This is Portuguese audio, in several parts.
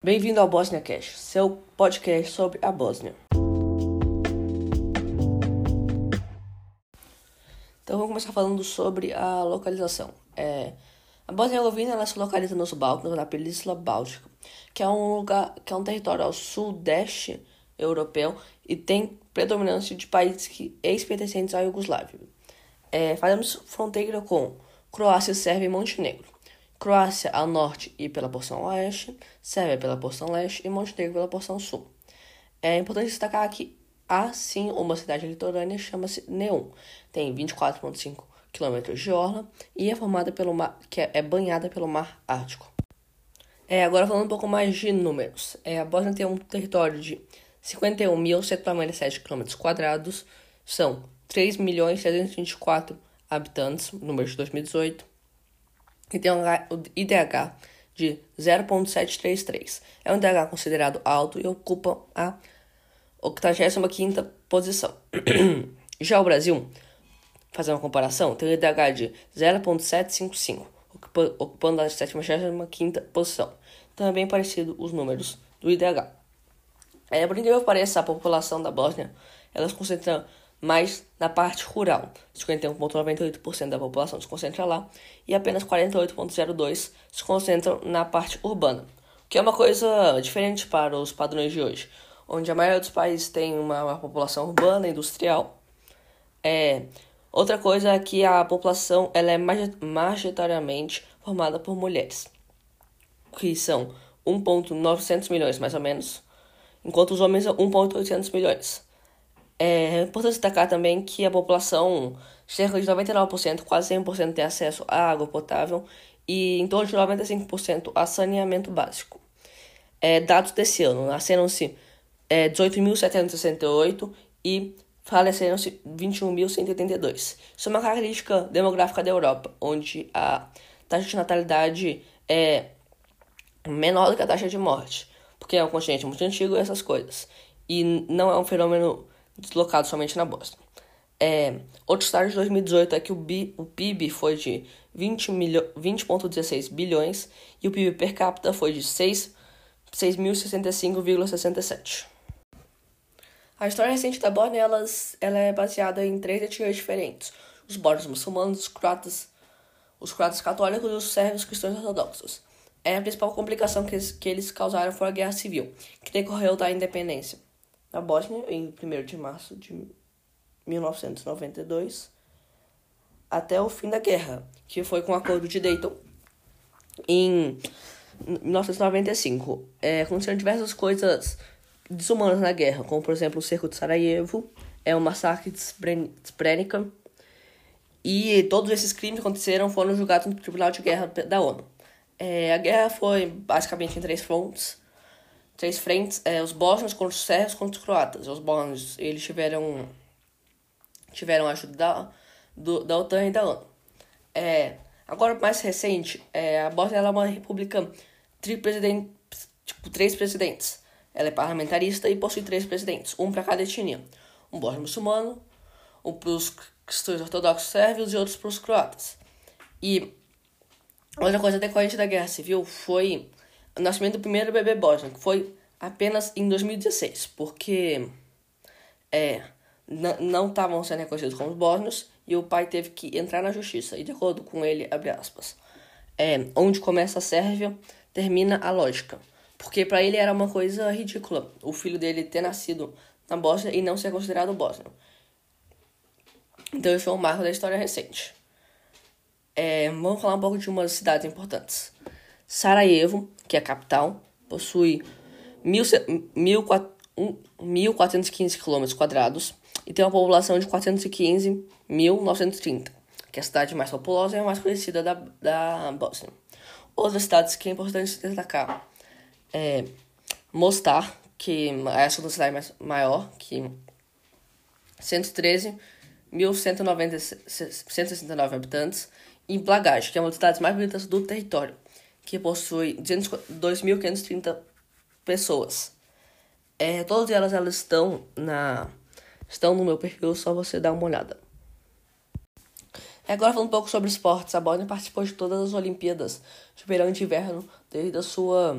Bem-vindo ao Bosnia Cash, seu podcast sobre a Bósnia. Então vamos começar falando sobre a localização. É, a Bósnia-Herzegovina se localiza nos Balcãs, na Península Báltica, que é um lugar, que é um território ao sudeste europeu e tem predominância de países que ex-pertencentes à Iugoslávia. É, fazemos fronteira com Croácia, Sérvia e Montenegro. Croácia ao norte e pela porção oeste, Sérvia pela porção leste e Montenegro pela porção sul. É importante destacar que há sim uma cidade litorânea, chama-se Neum. Tem 24,5 km de orla e é formada pelo mar, que é, banhada pelo mar Ártico. É, agora falando um pouco mais de números. É, a Bósnia tem um território de 51.197 km são 3.324 habitantes, número de 2018 e tem um IDH de 0.733. É um IDH considerado alto e ocupa a 85ª posição. Já o Brasil, fazendo uma comparação, tem um IDH de 0.755, ocupando a 75ª posição. Também parecido os números do IDH. É, por incrível que pareça, a população da Bósnia, ela se mais na parte rural. 51,98% da população se concentra lá e apenas 48,02% se concentram na parte urbana, que é uma coisa diferente para os padrões de hoje, onde a maioria dos países tem uma, uma população urbana, industrial. É, outra coisa é que a população ela é majoritariamente formada por mulheres, que são 1,900 milhões mais ou menos, enquanto os homens são 1,800 milhões. É importante destacar também que a população, cerca de 99%, quase 100% tem acesso à água potável e em torno de 95% a saneamento básico. É, dados desse ano, nasceram-se é, 18.768 e faleceram-se 21.182. Isso é uma característica demográfica da Europa, onde a taxa de natalidade é menor do que a taxa de morte, porque é um continente muito antigo e essas coisas. E não é um fenômeno deslocado somente na Bósnia. É, outro dado de 2018 é que o, bi, o PIB foi de 20,16 20 bilhões e o PIB per capita foi de 6.065,67. A história recente da Bósnia ela é baseada em três etnias diferentes: os bósnios muçulmanos, os croatas, os croatas católicos e os sérvios cristãos ortodoxos. É, a principal complicação que que eles causaram foi a guerra civil, que decorreu da independência da Bósnia em 1 de março de 1992 até o fim da guerra, que foi com o Acordo de Dayton em 1995. É, aconteceram diversas coisas desumanas na guerra, como por exemplo o cerco de Sarajevo, é o massacre de Srebrenica, e todos esses crimes que aconteceram foram julgados no Tribunal de Guerra da ONU. É, a guerra foi basicamente em três frontes três frentes, é, os bósnios contra os sérvios contra os croatas. Os bósnios, eles tiveram tiveram ajuda da, do, da OTAN e da ONU. É, agora, mais recente, é, a Bósnia é uma república tipo, três presidentes. Ela é parlamentarista e possui três presidentes, um para cada etnia. Um bósnio muçulmano, um para os cristãos ortodoxos sérvios e outros para os croatas. E outra coisa decorrente da Guerra Civil foi o nascimento do primeiro bebê bósnio, que foi apenas em 2016, porque é, não estavam sendo reconhecidos como bósnios e o pai teve que entrar na justiça. E de acordo com ele, abre aspas, é, onde começa a Sérvia, termina a lógica. Porque para ele era uma coisa ridícula o filho dele ter nascido na Bósnia e não ser considerado bósnio. Então isso foi um marco da história recente. É, vamos falar um pouco de umas cidades importantes. Sarajevo, que é a capital, possui 1.415 km e tem uma população de 415.930, que é a cidade mais populosa e a mais conhecida da, da Bósnia. Outras cidades que é importante destacar é Mostar, que é a segunda cidade mais, maior, que 113.169 habitantes, e Blagaj, que é uma das cidades mais bonitas do território, que possui 2.530 pessoas. É, todas elas, elas estão na estão no meu perfil, só você dar uma olhada. Agora falando um pouco sobre esportes, a Bósnia participou de todas as Olimpíadas de verão e de inverno desde a sua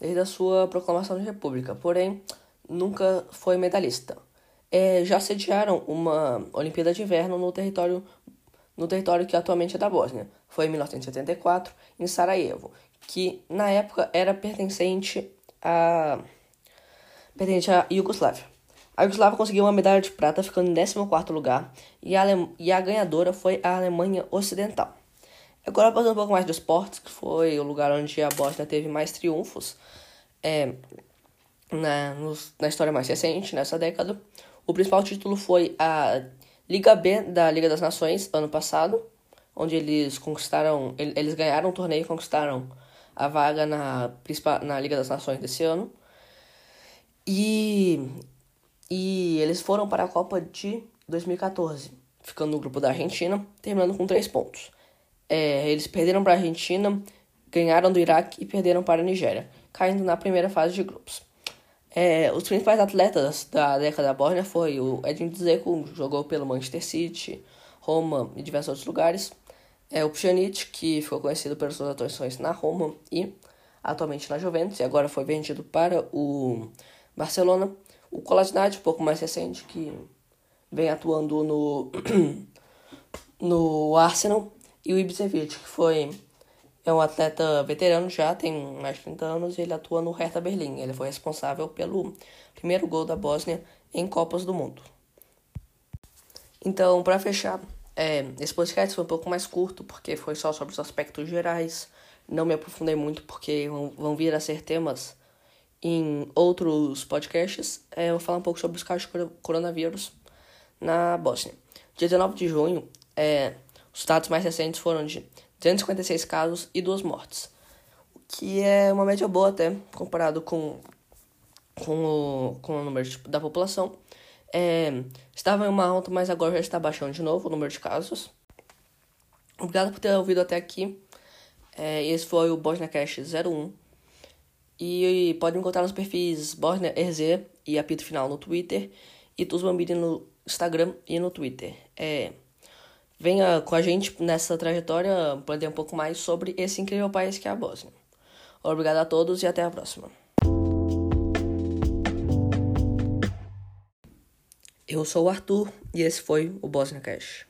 desde a sua proclamação de república, porém nunca foi medalhista. É, já sediaram uma Olimpíada de Inverno no território, no território que atualmente é da Bósnia. Foi em 1974, em Sarajevo, que na época era pertencente a, pertencente à Iugoslávia. A Iugoslávia conseguiu uma medalha de prata, ficando em 14 lugar, e a, e a ganhadora foi a Alemanha Ocidental. Agora, passando um pouco mais dos esportes, que foi o lugar onde a Bósnia teve mais triunfos é, na, nos, na história mais recente, nessa década. O principal título foi a Liga B da Liga das Nações, ano passado, onde eles conquistaram, eles ganharam o torneio e conquistaram a vaga na, na Liga das Nações desse ano. E e eles foram para a Copa de 2014, ficando no grupo da Argentina, terminando com três pontos. É, eles perderam para a Argentina, ganharam do Iraque e perderam para a Nigéria, caindo na primeira fase de grupos. É, os principais atletas da década da Bósnia foi o Edin Dzeko, jogou pelo Manchester City, Roma e diversos outros lugares. É o Pjanic, que ficou conhecido pelas suas atuações na Roma e atualmente na Juventus, e agora foi vendido para o Barcelona. O Kolasinac, um pouco mais recente, que vem atuando no, no Arsenal. E o Ibisevic, que foi é um atleta veterano já, tem mais de 30 anos, e ele atua no Hertha Berlim. Ele foi responsável pelo primeiro gol da Bósnia em Copas do Mundo. Então, para fechar, é, esse podcast foi um pouco mais curto, porque foi só sobre os aspectos gerais. Não me aprofundei muito, porque vão, vir a ser temas em outros podcasts, é, eu vou falar um pouco sobre os casos de coronavírus na Bósnia. Dia 19 de junho, é, os dados mais recentes foram de 256 casos e duas mortes, o que é uma média boa até, comparado com, com, o, com o número da população. É, estava em uma alta, mas agora já está baixando de novo o número de casos. Obrigado por ter ouvido até aqui. É, esse foi o Bosnia Cash 01. E pode me encontrar nos perfis Borner RZ e Apito Final no Twitter e Bambini no Instagram e no Twitter. É, venha com a gente nessa trajetória aprender um pouco mais sobre esse incrível país que é a Bósnia. Obrigado a todos e até a próxima. Eu sou o Arthur e esse foi o Bosnia Cash.